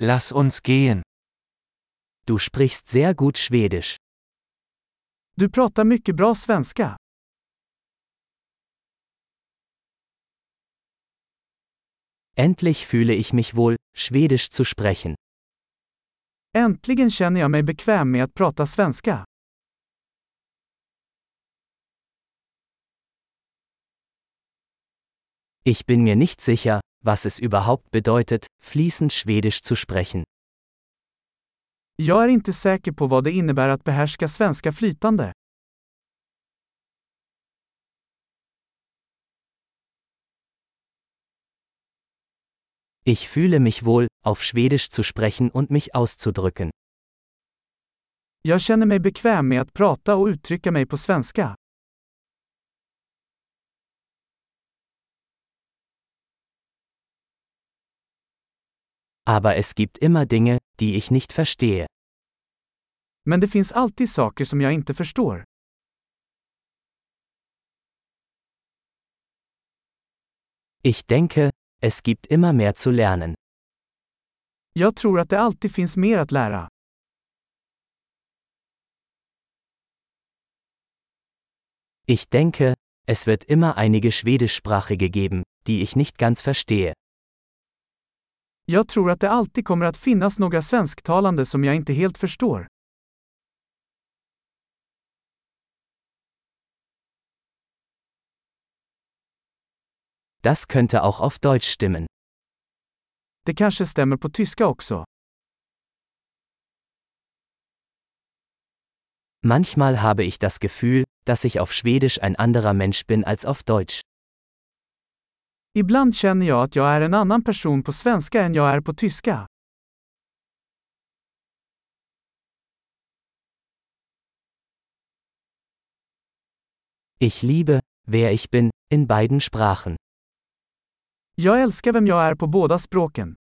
Lass uns gehen. Du sprichst sehr gut Schwedisch. Du pratar mycket bra svenska. Endlich fühle ich mich wohl, Schwedisch zu sprechen. Äntligen känner jag mig bekväm med att prata svenska. Ich bin mir nicht sicher, was es überhaupt bedeutet, fließend Schwedisch zu sprechen. Jag är inte säker på vad det innebär att behärska svenska flytande. Ich fühle mich wohl, auf Schwedisch zu sprechen und mich auszudrücken. Jag känner mig bekväm med att prata och uttrycka mig på svenska. Aber es gibt immer Dinge, die ich nicht verstehe. Men det finns alltid saker som jag inte förstår. Ich denke, es gibt immer mehr zu lernen. Jag tror att det alltid finns mer att lära. Ich denke, es wird immer einige Schwedischsprachige geben, die ich nicht ganz verstehe. Jag tror att det alltid kommer att finnas några svensktalande som jag inte helt förstår. Das könnte auch auf Deutsch stimmen. Det kanske stämmer på tyska också. Manchmal habe ich das Gefühl, dass ich auf Schwedisch ein anderer Mensch bin als auf Deutsch. Ibland känner jag att jag är en annan person på svenska än jag är på tyska. Ich liebe, wer ich bin, in beiden Sprachen. Jag älskar vem jag är på båda språken.